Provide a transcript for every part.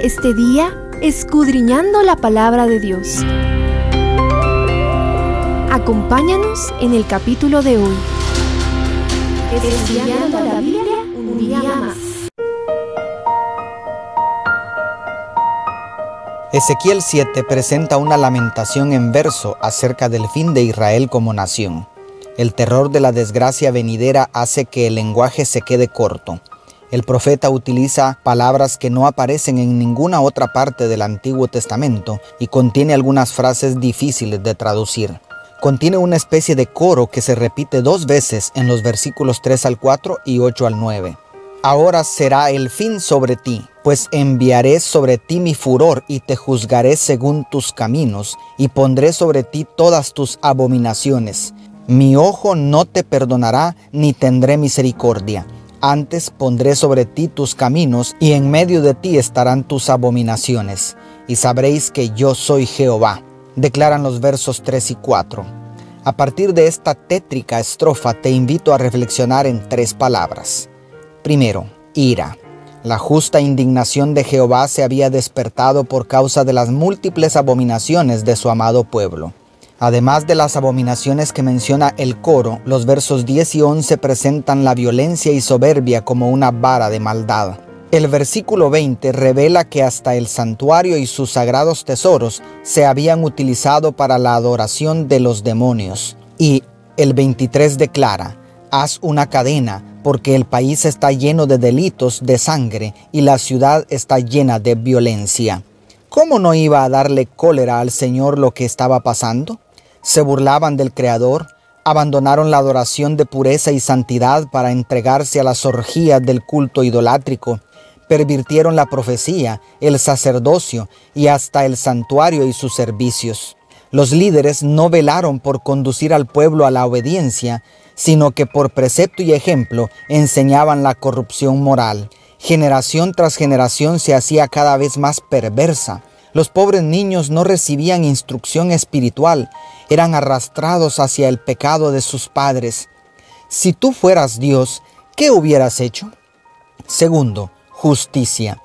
Este día escudriñando la palabra de Dios. Acompáñanos en el capítulo de hoy. Estudiando la Biblia un día más. Ezequiel 7 presenta una lamentación en verso acerca del fin de Israel como nación. El terror de la desgracia venidera hace que el lenguaje se quede corto. El profeta utiliza palabras que no aparecen en ninguna otra parte del Antiguo Testamento y contiene algunas frases difíciles de traducir. Contiene una especie de coro que se repite dos veces en los versículos 3 al 4 y 8 al 9. Ahora será el fin sobre ti, pues enviaré sobre ti mi furor y te juzgaré según tus caminos, y pondré sobre ti todas tus abominaciones. Mi ojo no te perdonará ni tendré misericordia antes pondré sobre ti tus caminos, y en medio de ti estarán tus abominaciones, y sabréis que yo soy Jehová. Declaran los versos 3 y 4. A partir de esta tétrica estrofa te invito a reflexionar en tres palabras. Primero, ira. La justa indignación de Jehová se había despertado por causa de las múltiples abominaciones de su amado pueblo. Además de las abominaciones que menciona el coro, los versos 10 y 11 presentan la violencia y soberbia como una vara de maldad. El versículo 20 revela que hasta el santuario y sus sagrados tesoros se habían utilizado para la adoración de los demonios. Y el 23 declara, haz una cadena, porque el país está lleno de delitos de sangre y la ciudad está llena de violencia. ¿Cómo no iba a darle cólera al Señor lo que estaba pasando? Se burlaban del Creador, abandonaron la adoración de pureza y santidad para entregarse a las orgías del culto idolátrico, pervirtieron la profecía, el sacerdocio y hasta el santuario y sus servicios. Los líderes no velaron por conducir al pueblo a la obediencia, sino que por precepto y ejemplo enseñaban la corrupción moral. Generación tras generación se hacía cada vez más perversa. Los pobres niños no recibían instrucción espiritual, eran arrastrados hacia el pecado de sus padres. Si tú fueras Dios, ¿qué hubieras hecho? Segundo, justicia.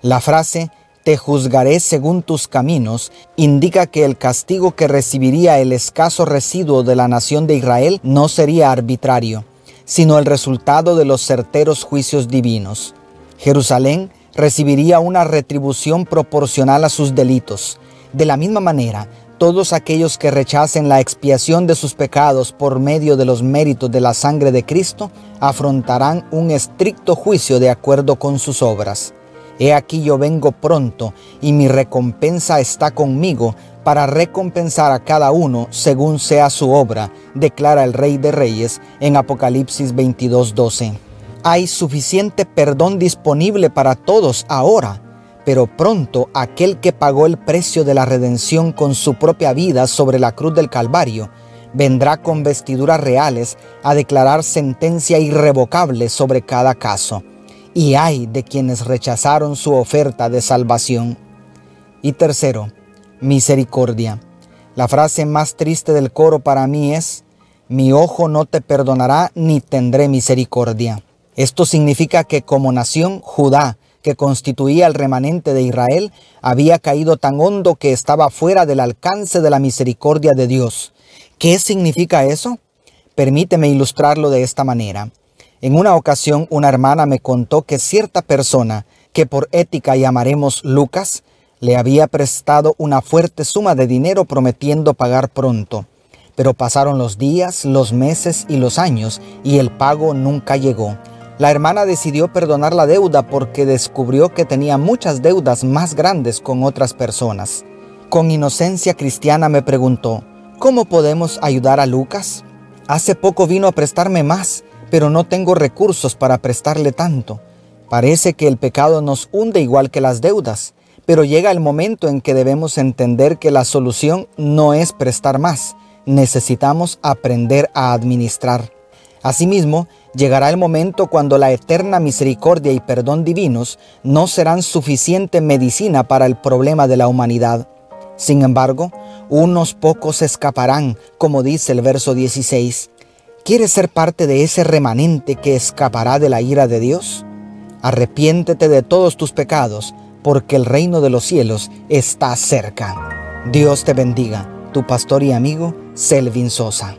La frase te juzgaré según tus caminos indica que el castigo que recibiría el escaso residuo de la nación de Israel no sería arbitrario, sino el resultado de los certeros juicios divinos. Jerusalén recibiría una retribución proporcional a sus delitos. De la misma manera, todos aquellos que rechacen la expiación de sus pecados por medio de los méritos de la sangre de Cristo afrontarán un estricto juicio de acuerdo con sus obras. He aquí yo vengo pronto y mi recompensa está conmigo para recompensar a cada uno según sea su obra, declara el Rey de Reyes en Apocalipsis 22:12. Hay suficiente perdón disponible para todos ahora pero pronto aquel que pagó el precio de la redención con su propia vida sobre la cruz del Calvario, vendrá con vestiduras reales a declarar sentencia irrevocable sobre cada caso. Y hay de quienes rechazaron su oferta de salvación. Y tercero, misericordia. La frase más triste del coro para mí es, mi ojo no te perdonará ni tendré misericordia. Esto significa que como nación, Judá que constituía el remanente de Israel había caído tan hondo que estaba fuera del alcance de la misericordia de Dios. ¿Qué significa eso? Permíteme ilustrarlo de esta manera. En una ocasión una hermana me contó que cierta persona, que por ética llamaremos Lucas, le había prestado una fuerte suma de dinero prometiendo pagar pronto. Pero pasaron los días, los meses y los años y el pago nunca llegó. La hermana decidió perdonar la deuda porque descubrió que tenía muchas deudas más grandes con otras personas. Con inocencia cristiana me preguntó, ¿cómo podemos ayudar a Lucas? Hace poco vino a prestarme más, pero no tengo recursos para prestarle tanto. Parece que el pecado nos hunde igual que las deudas, pero llega el momento en que debemos entender que la solución no es prestar más, necesitamos aprender a administrar. Asimismo, llegará el momento cuando la eterna misericordia y perdón divinos no serán suficiente medicina para el problema de la humanidad. Sin embargo, unos pocos escaparán, como dice el verso 16. ¿Quieres ser parte de ese remanente que escapará de la ira de Dios? Arrepiéntete de todos tus pecados, porque el reino de los cielos está cerca. Dios te bendiga, tu pastor y amigo Selvin Sosa.